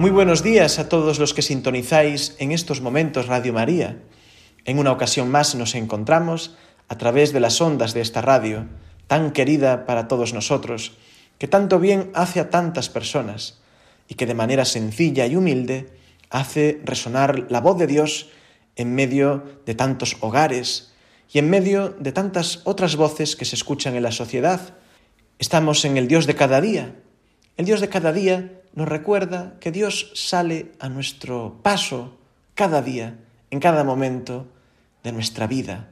Muy buenos días a todos los que sintonizáis en estos momentos Radio María. En una ocasión más nos encontramos a través de las ondas de esta radio, tan querida para todos nosotros, que tanto bien hace a tantas personas y que de manera sencilla y humilde hace resonar la voz de Dios en medio de tantos hogares y en medio de tantas otras voces que se escuchan en la sociedad. Estamos en el Dios de cada día. El Dios de cada día nos recuerda que Dios sale a nuestro paso cada día, en cada momento de nuestra vida.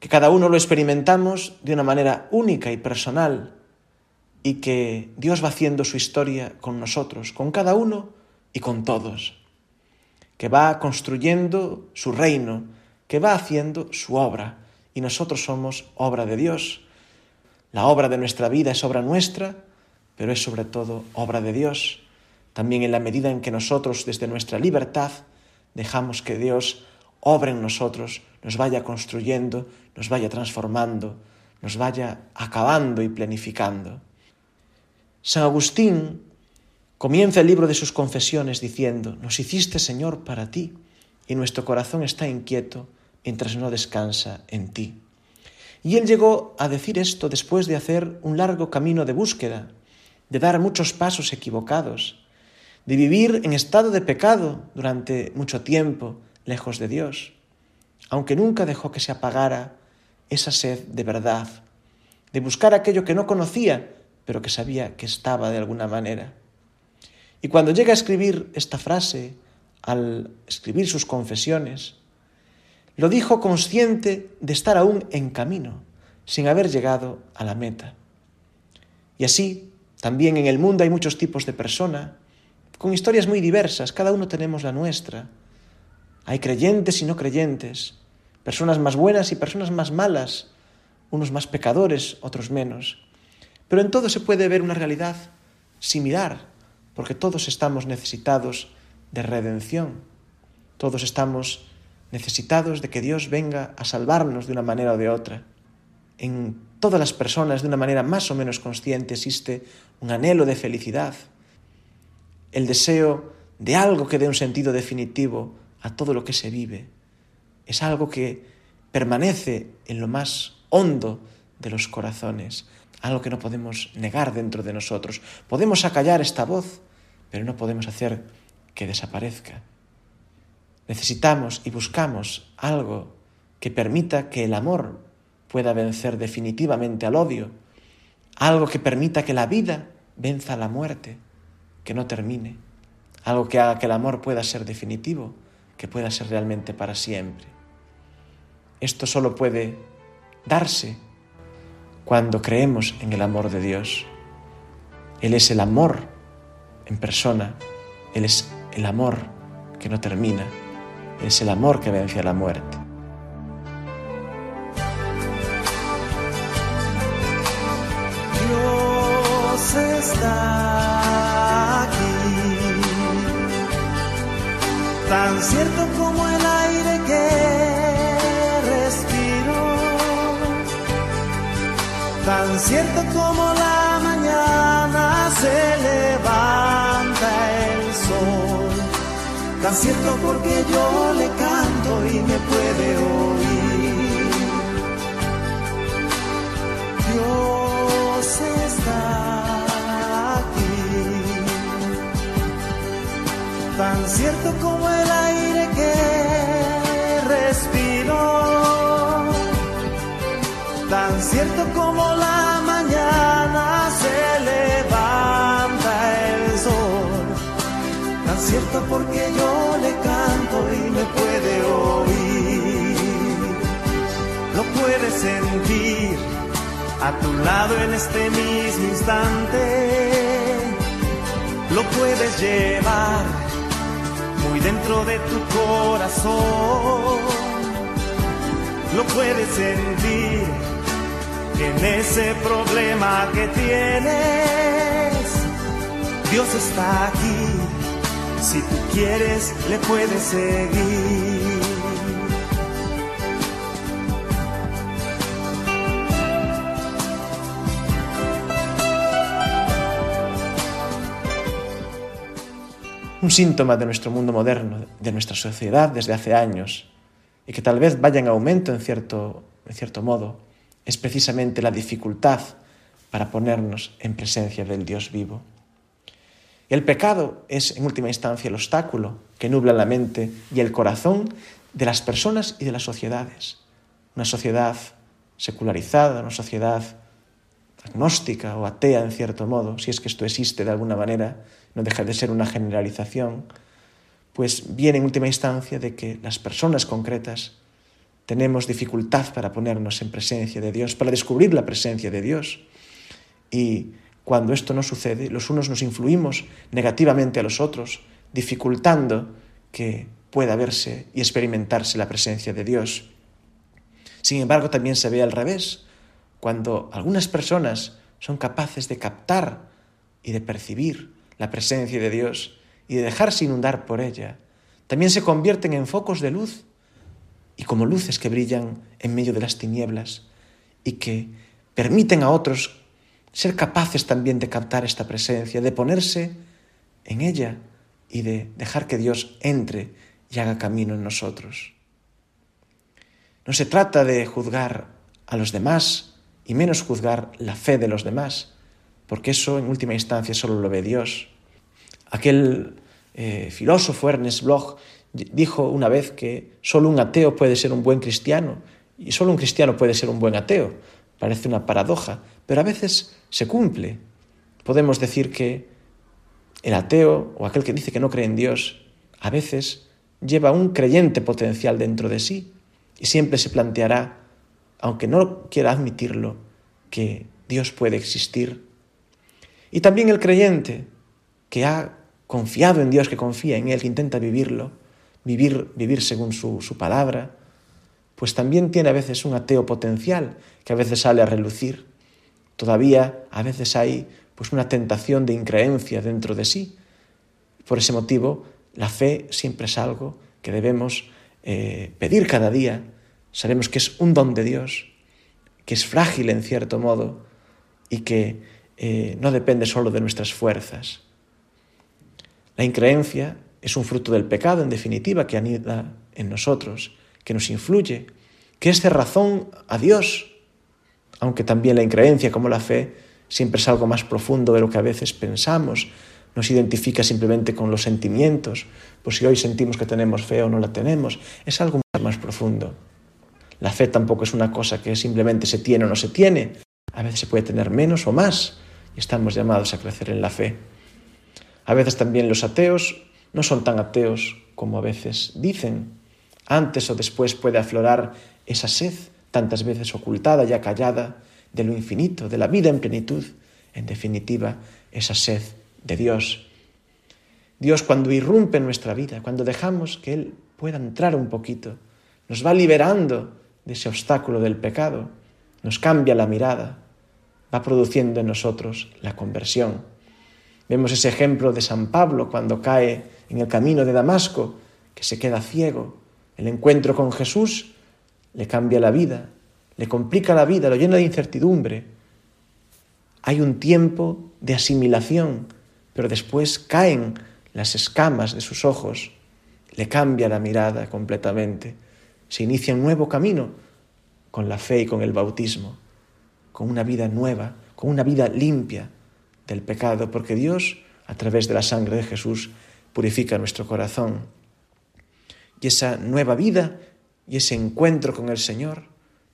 Que cada uno lo experimentamos de una manera única y personal y que Dios va haciendo su historia con nosotros, con cada uno y con todos. Que va construyendo su reino, que va haciendo su obra y nosotros somos obra de Dios. La obra de nuestra vida es obra nuestra pero es sobre todo obra de Dios, también en la medida en que nosotros desde nuestra libertad dejamos que Dios obre en nosotros, nos vaya construyendo, nos vaya transformando, nos vaya acabando y planificando. San Agustín comienza el libro de sus confesiones diciendo, nos hiciste Señor para ti, y nuestro corazón está inquieto mientras no descansa en ti. Y él llegó a decir esto después de hacer un largo camino de búsqueda, de dar muchos pasos equivocados, de vivir en estado de pecado durante mucho tiempo lejos de Dios, aunque nunca dejó que se apagara esa sed de verdad, de buscar aquello que no conocía, pero que sabía que estaba de alguna manera. Y cuando llega a escribir esta frase, al escribir sus confesiones, lo dijo consciente de estar aún en camino, sin haber llegado a la meta. Y así, también en el mundo hay muchos tipos de persona, con historias muy diversas, cada uno tenemos la nuestra. Hay creyentes y no creyentes, personas más buenas y personas más malas, unos más pecadores, otros menos. Pero en todo se puede ver una realidad similar, porque todos estamos necesitados de redención, todos estamos necesitados de que Dios venga a salvarnos de una manera o de otra. Todas las personas, de una manera más o menos consciente, existe un anhelo de felicidad, el deseo de algo que dé un sentido definitivo a todo lo que se vive. Es algo que permanece en lo más hondo de los corazones, algo que no podemos negar dentro de nosotros. Podemos acallar esta voz, pero no podemos hacer que desaparezca. Necesitamos y buscamos algo que permita que el amor pueda vencer definitivamente al odio, algo que permita que la vida venza a la muerte, que no termine, algo que haga que el amor pueda ser definitivo, que pueda ser realmente para siempre. Esto solo puede darse cuando creemos en el amor de Dios. Él es el amor en persona, Él es el amor que no termina, Él es el amor que vence a la muerte. Como la mañana se levanta el sol, tan cierto porque yo le canto y me puede oír. Porque yo le canto y me puede oír, lo puedes sentir a tu lado en este mismo instante, lo puedes llevar muy dentro de tu corazón. Lo puedes sentir en ese problema que tienes. Dios está aquí, si tú quieres le puedes seguir. un síntoma de nuestro mundo moderno, de nuestra sociedad desde hace años, y que tal vez vaya en aumento en cierto, en cierto modo, es precisamente la dificultad para ponernos en presencia del Dios vivo. El pecado es, en última instancia, el obstáculo que nubla la mente y el corazón de las personas y de las sociedades. Una sociedad secularizada, una sociedad agnóstica o atea en cierto modo, si es que esto existe de alguna manera, no deja de ser una generalización, pues viene en última instancia de que las personas concretas tenemos dificultad para ponernos en presencia de Dios, para descubrir la presencia de Dios. Y cuando esto no sucede, los unos nos influimos negativamente a los otros, dificultando que pueda verse y experimentarse la presencia de Dios. Sin embargo, también se ve al revés, cuando algunas personas son capaces de captar y de percibir la presencia de Dios y de dejarse inundar por ella, también se convierten en focos de luz y como luces que brillan en medio de las tinieblas y que permiten a otros ser capaces también de captar esta presencia, de ponerse en ella y de dejar que Dios entre y haga camino en nosotros. No se trata de juzgar a los demás y menos juzgar la fe de los demás, porque eso en última instancia solo lo ve Dios. Aquel eh, filósofo Ernest Bloch dijo una vez que solo un ateo puede ser un buen cristiano y solo un cristiano puede ser un buen ateo. Parece una paradoja, pero a veces se cumple. Podemos decir que el ateo o aquel que dice que no cree en Dios a veces lleva un creyente potencial dentro de sí y siempre se planteará, aunque no quiera admitirlo, que Dios puede existir y también el creyente que ha confiado en Dios, que confía en Él, que intenta vivirlo, vivir, vivir según su, su palabra, pues también tiene a veces un ateo potencial que a veces sale a relucir. Todavía a veces hay pues una tentación de increencia dentro de sí. Por ese motivo, la fe siempre es algo que debemos eh, pedir cada día. Sabemos que es un don de Dios, que es frágil en cierto modo y que eh, no depende solo de nuestras fuerzas. La increencia es un fruto del pecado, en definitiva, que anida en nosotros, que nos influye, que es razón a Dios, aunque también la increencia, como la fe, siempre es algo más profundo de lo que a veces pensamos, nos identifica simplemente con los sentimientos, pues si hoy sentimos que tenemos fe o no la tenemos, es algo más profundo. La fe tampoco es una cosa que simplemente se tiene o no se tiene, a veces se puede tener menos o más, y estamos llamados a crecer en la fe. A veces también los ateos no son tan ateos como a veces dicen. Antes o después puede aflorar esa sed, tantas veces ocultada y acallada, de lo infinito, de la vida en plenitud, en definitiva, esa sed de Dios. Dios cuando irrumpe en nuestra vida, cuando dejamos que Él pueda entrar un poquito, nos va liberando de ese obstáculo del pecado, nos cambia la mirada, va produciendo en nosotros la conversión. Vemos ese ejemplo de San Pablo cuando cae en el camino de Damasco, que se queda ciego. El encuentro con Jesús le cambia la vida, le complica la vida, lo llena de incertidumbre. Hay un tiempo de asimilación, pero después caen las escamas de sus ojos, le cambia la mirada completamente. Se inicia un nuevo camino con la fe y con el bautismo con una vida nueva, con una vida limpia del pecado, porque Dios, a través de la sangre de Jesús, purifica nuestro corazón. Y esa nueva vida y ese encuentro con el Señor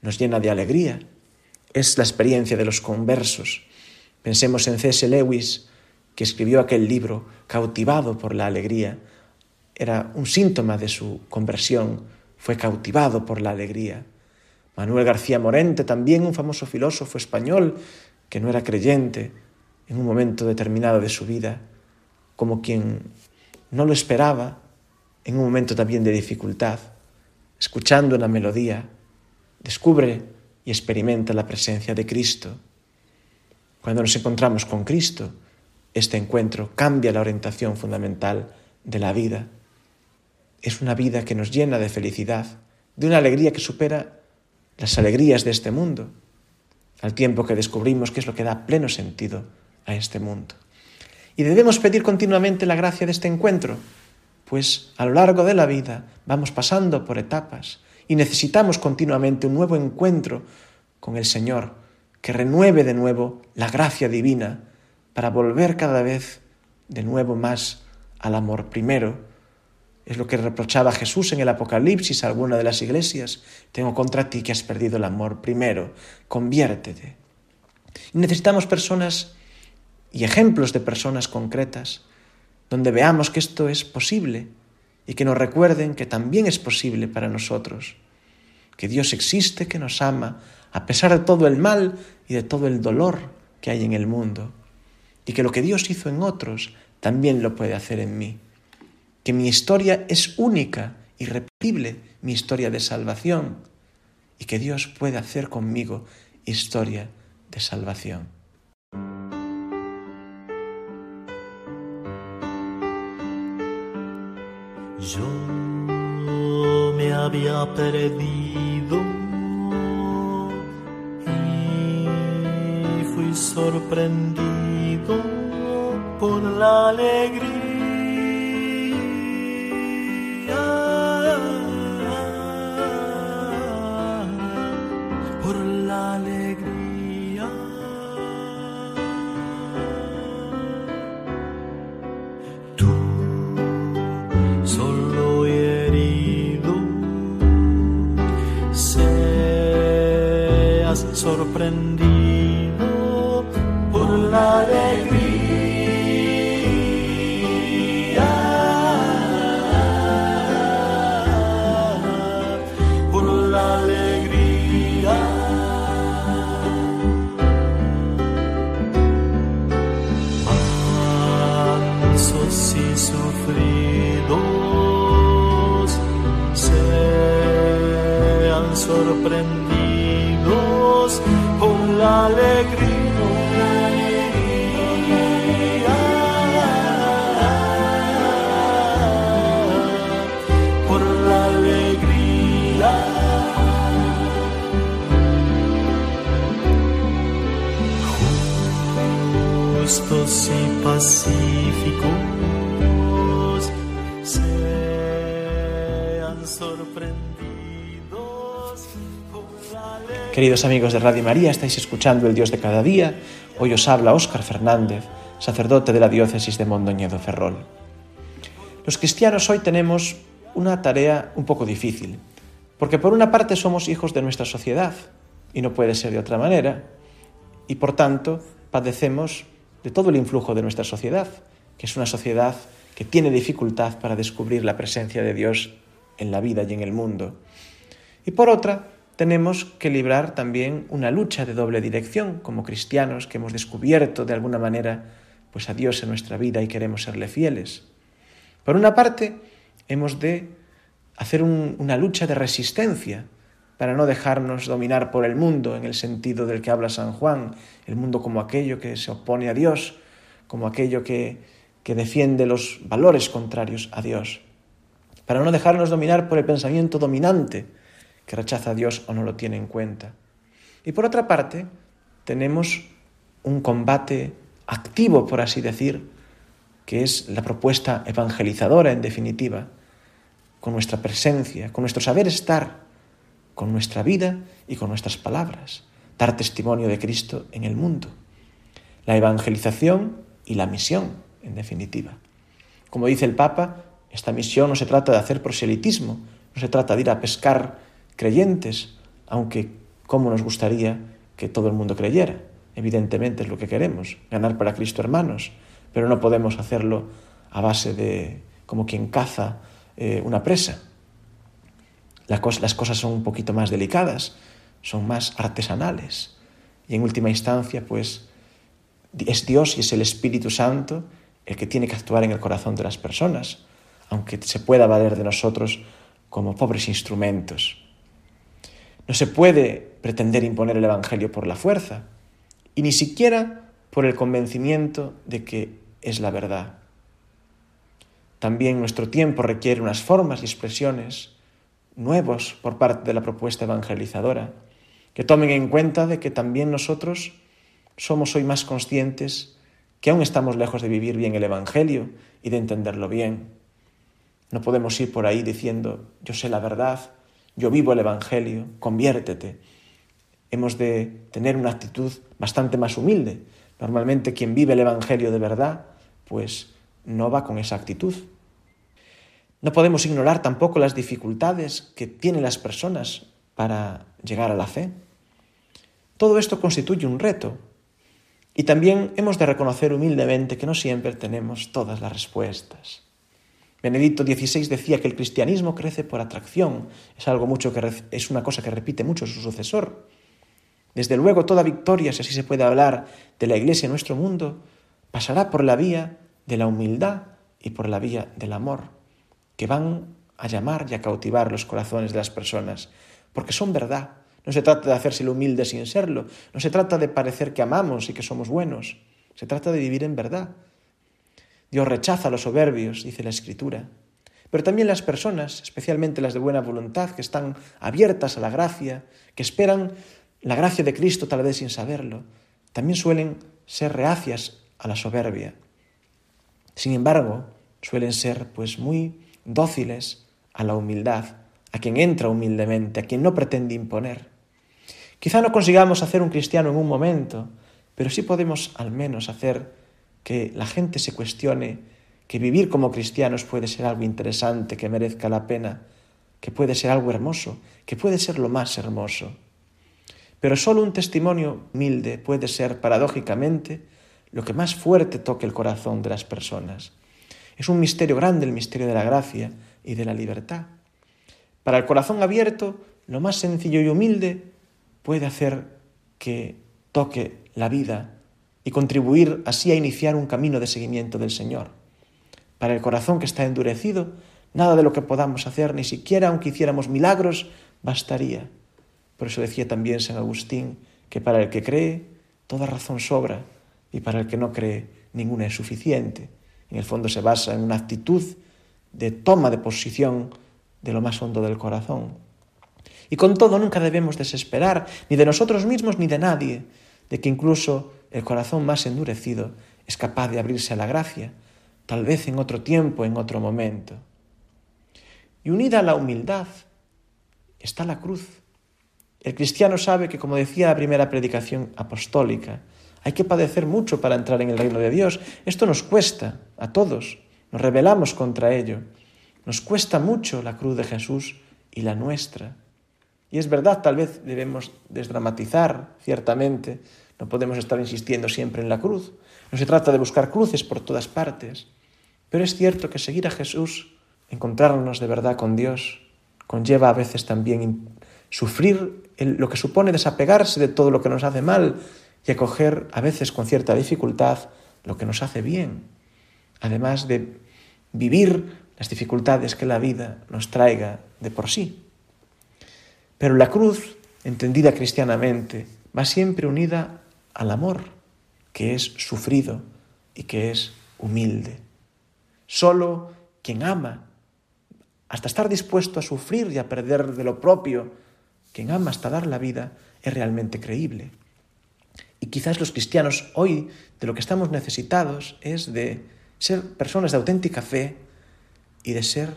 nos llena de alegría. Es la experiencia de los conversos. Pensemos en C.S. Lewis, que escribió aquel libro cautivado por la alegría. Era un síntoma de su conversión, fue cautivado por la alegría. Manuel García Morente, también un famoso filósofo español que no era creyente en un momento determinado de su vida, como quien no lo esperaba, en un momento también de dificultad, escuchando una melodía, descubre y experimenta la presencia de Cristo. Cuando nos encontramos con Cristo, este encuentro cambia la orientación fundamental de la vida. Es una vida que nos llena de felicidad, de una alegría que supera las alegrías de este mundo, al tiempo que descubrimos qué es lo que da pleno sentido a este mundo. Y debemos pedir continuamente la gracia de este encuentro, pues a lo largo de la vida vamos pasando por etapas y necesitamos continuamente un nuevo encuentro con el Señor, que renueve de nuevo la gracia divina para volver cada vez de nuevo más al amor primero. Es lo que reprochaba Jesús en el Apocalipsis a alguna de las iglesias. Tengo contra ti que has perdido el amor primero. Conviértete. Necesitamos personas y ejemplos de personas concretas donde veamos que esto es posible y que nos recuerden que también es posible para nosotros, que Dios existe, que nos ama, a pesar de todo el mal y de todo el dolor que hay en el mundo, y que lo que Dios hizo en otros también lo puede hacer en mí, que mi historia es única, irrepetible, mi historia de salvación, y que Dios puede hacer conmigo historia de salvación. Yo me había perdido y fui sorprendido por la alegría. La alegría la alegría mansos y sufridos sean sorprendidos por la alegría. Justos y pacíficos sean sorprendidos. Queridos amigos de Radio María, estáis escuchando El Dios de cada día. Hoy os habla Óscar Fernández, sacerdote de la diócesis de Mondoñedo Ferrol. Los cristianos hoy tenemos una tarea un poco difícil, porque por una parte somos hijos de nuestra sociedad, y no puede ser de otra manera, y por tanto padecemos de todo el influjo de nuestra sociedad, que es una sociedad que tiene dificultad para descubrir la presencia de Dios en la vida y en el mundo. Y por otra, tenemos que librar también una lucha de doble dirección como cristianos que hemos descubierto de alguna manera pues a Dios en nuestra vida y queremos serle fieles. Por una parte, hemos de hacer un- una lucha de resistencia para no dejarnos dominar por el mundo en el sentido del que habla San Juan, el mundo como aquello que se opone a Dios, como aquello que, que defiende los valores contrarios a Dios, para no dejarnos dominar por el pensamiento dominante que rechaza a Dios o no lo tiene en cuenta. Y por otra parte, tenemos un combate activo, por así decir, que es la propuesta evangelizadora, en definitiva, con nuestra presencia, con nuestro saber estar, con nuestra vida y con nuestras palabras, dar testimonio de Cristo en el mundo. La evangelización y la misión, en definitiva. Como dice el Papa, esta misión no se trata de hacer proselitismo, no se trata de ir a pescar creyentes, aunque como nos gustaría que todo el mundo creyera. Evidentemente es lo que queremos, ganar para Cristo hermanos, pero no podemos hacerlo a base de como quien caza eh, una presa. Las cosas son un poquito más delicadas, son más artesanales. Y en última instancia, pues es Dios y es el Espíritu Santo el que tiene que actuar en el corazón de las personas. aunque se pueda valer de nosotros como pobres instrumentos. No se puede pretender imponer el Evangelio por la fuerza y ni siquiera por el convencimiento de que es la verdad. También nuestro tiempo requiere unas formas y expresiones nuevos por parte de la propuesta evangelizadora, que tomen en cuenta de que también nosotros somos hoy más conscientes que aún estamos lejos de vivir bien el Evangelio y de entenderlo bien. No podemos ir por ahí diciendo, yo sé la verdad, yo vivo el Evangelio, conviértete. Hemos de tener una actitud bastante más humilde. Normalmente quien vive el Evangelio de verdad, pues no va con esa actitud. No podemos ignorar tampoco las dificultades que tienen las personas para llegar a la fe. Todo esto constituye un reto, y también hemos de reconocer humildemente que no siempre tenemos todas las respuestas. Benedicto XVI decía que el cristianismo crece por atracción, es algo mucho que es una cosa que repite mucho su sucesor. Desde luego toda victoria, si así se puede hablar, de la Iglesia en nuestro mundo, pasará por la vía de la humildad y por la vía del amor, que van a llamar y a cautivar los corazones de las personas, porque son verdad, no se trata de hacerse el humilde sin serlo, no se trata de parecer que amamos y que somos buenos, se trata de vivir en verdad. Dios rechaza a los soberbios, dice la Escritura, pero también las personas, especialmente las de buena voluntad, que están abiertas a la gracia, que esperan la gracia de Cristo tal vez sin saberlo, también suelen ser reacias a la soberbia. Sin embargo, suelen ser pues muy dóciles a la humildad, a quien entra humildemente, a quien no pretende imponer. Quizá no consigamos hacer un cristiano en un momento, pero sí podemos al menos hacer que la gente se cuestione que vivir como cristianos puede ser algo interesante, que merezca la pena, que puede ser algo hermoso, que puede ser lo más hermoso. Pero solo un testimonio humilde puede ser, paradójicamente, lo que más fuerte toque el corazón de las personas. Es un misterio grande el misterio de la gracia y de la libertad. Para el corazón abierto, lo más sencillo y humilde puede hacer que toque la vida y contribuir así a iniciar un camino de seguimiento del Señor. Para el corazón que está endurecido, nada de lo que podamos hacer, ni siquiera aunque hiciéramos milagros, bastaría. Por eso decía también San Agustín que para el que cree, toda razón sobra, y para el que no cree, ninguna es suficiente. En el fondo se basa en una actitud de toma de posición de lo más hondo del corazón. Y con todo nunca debemos desesperar, ni de nosotros mismos ni de nadie, de que incluso el corazón más endurecido es capaz de abrirse a la gracia, tal vez en otro tiempo, en otro momento. Y unida a la humildad está la cruz. El cristiano sabe que, como decía la primera predicación apostólica, hay que padecer mucho para entrar en el reino de Dios. Esto nos cuesta a todos, nos rebelamos contra ello. Nos cuesta mucho la cruz de Jesús y la nuestra. Y es verdad, tal vez debemos desdramatizar, ciertamente, no podemos estar insistiendo siempre en la cruz. No se trata de buscar cruces por todas partes, pero es cierto que seguir a Jesús, encontrarnos de verdad con Dios, conlleva a veces también sufrir lo que supone desapegarse de todo lo que nos hace mal y acoger a veces con cierta dificultad lo que nos hace bien, además de vivir las dificultades que la vida nos traiga de por sí. Pero la cruz, entendida cristianamente, va siempre unida al amor, que es sufrido y que es humilde. Solo quien ama, hasta estar dispuesto a sufrir y a perder de lo propio, quien ama hasta dar la vida, es realmente creíble. Y quizás los cristianos hoy de lo que estamos necesitados es de ser personas de auténtica fe y de ser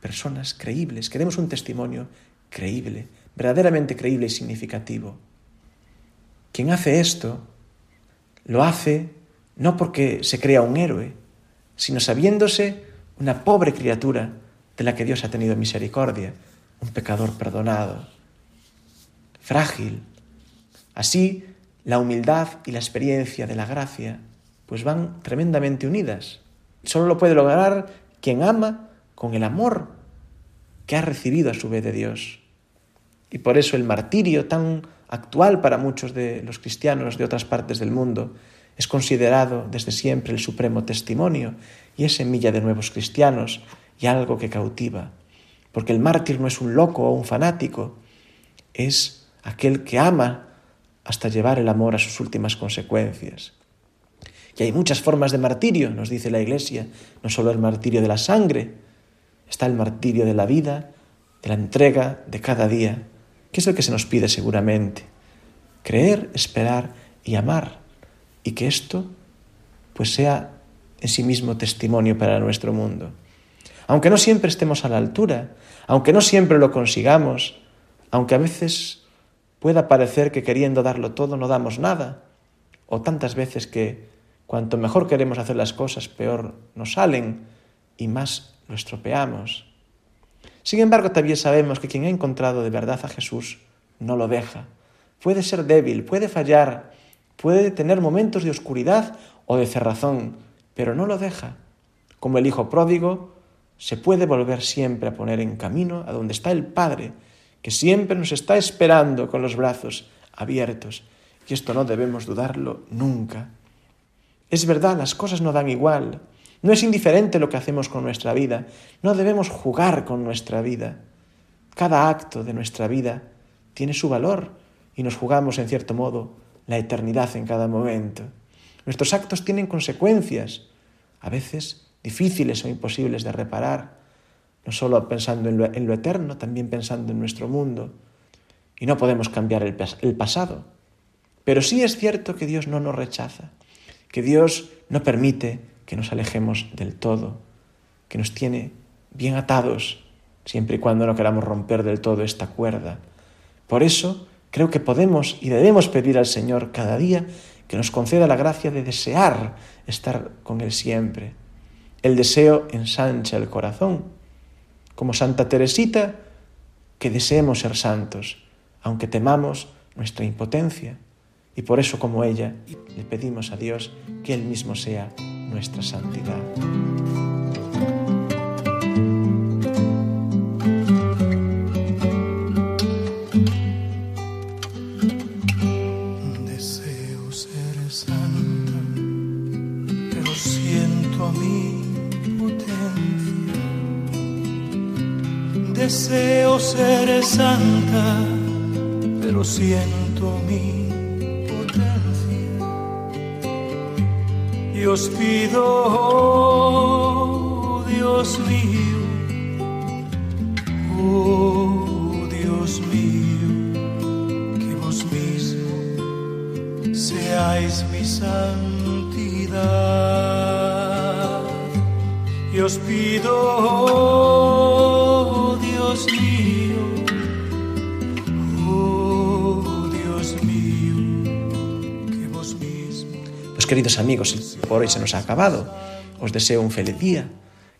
personas creíbles, que demos un testimonio creíble, verdaderamente creíble y significativo. Quien hace esto, lo hace no porque se crea un héroe, sino sabiéndose una pobre criatura de la que Dios ha tenido misericordia, un pecador perdonado, frágil. Así, la humildad y la experiencia de la gracia pues van tremendamente unidas. Solo lo puede lograr quien ama con el amor que ha recibido a su vez de Dios. Y por eso el martirio tan actual para muchos de los cristianos de otras partes del mundo es considerado desde siempre el supremo testimonio y es semilla de nuevos cristianos y algo que cautiva. Porque el mártir no es un loco o un fanático, es aquel que ama hasta llevar el amor a sus últimas consecuencias. Y hay muchas formas de martirio, nos dice la Iglesia, no solo el martirio de la sangre, está el martirio de la vida, de la entrega de cada día, que es el que se nos pide seguramente. Creer, esperar y amar, y que esto pues sea en sí mismo testimonio para nuestro mundo. Aunque no siempre estemos a la altura, aunque no siempre lo consigamos, aunque a veces pueda parecer que queriendo darlo todo no damos nada, o tantas veces que cuanto mejor queremos hacer las cosas, peor nos salen y más lo estropeamos. Sin embargo, también sabemos que quien ha encontrado de verdad a Jesús no lo deja. Puede ser débil, puede fallar, puede tener momentos de oscuridad o de cerrazón, pero no lo deja. Como el Hijo pródigo, se puede volver siempre a poner en camino a donde está el Padre, que siempre nos está esperando con los brazos abiertos. Y esto no debemos dudarlo nunca. Es verdad, las cosas no dan igual. No es indiferente lo que hacemos con nuestra vida. No debemos jugar con nuestra vida. Cada acto de nuestra vida tiene su valor y nos jugamos, en cierto modo, la eternidad en cada momento. Nuestros actos tienen consecuencias, a veces difíciles o imposibles de reparar, no solo pensando en lo, eterno, también pensando en nuestro mundo. Y no podemos cambiar el, el pasado. Pero sí es cierto que Dios no nos rechaza, que Dios no permite que nos alejemos del todo, que nos tiene bien atados, siempre y cuando no queramos romper del todo esta cuerda. Por eso creo que podemos y debemos pedir al Señor cada día que nos conceda la gracia de desear estar con Él siempre. El deseo ensancha el corazón. Como Santa Teresita, que deseemos ser santos, aunque temamos nuestra impotencia. Y por eso, como ella, le pedimos a Dios que Él mismo sea nuestra santidad. Santa, pero siento mi potencia. Y os pido, oh Dios mío, oh Dios mío, que vos mismo seáis mi santidad. Y os pido, oh queridos amigos, por hoy se nos ha acabado. Os deseo un feliz día.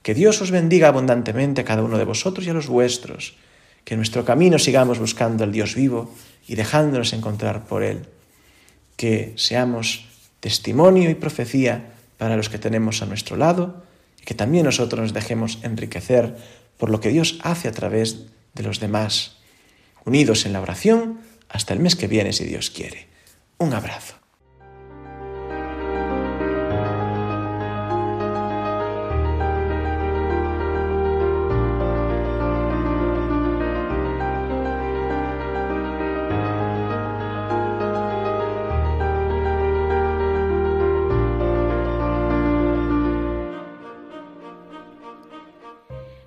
Que Dios os bendiga abundantemente a cada uno de vosotros y a los vuestros. Que en nuestro camino sigamos buscando al Dios vivo y dejándonos encontrar por Él. Que seamos testimonio y profecía para los que tenemos a nuestro lado y que también nosotros nos dejemos enriquecer por lo que Dios hace a través de los demás. Unidos en la oración hasta el mes que viene si Dios quiere. Un abrazo.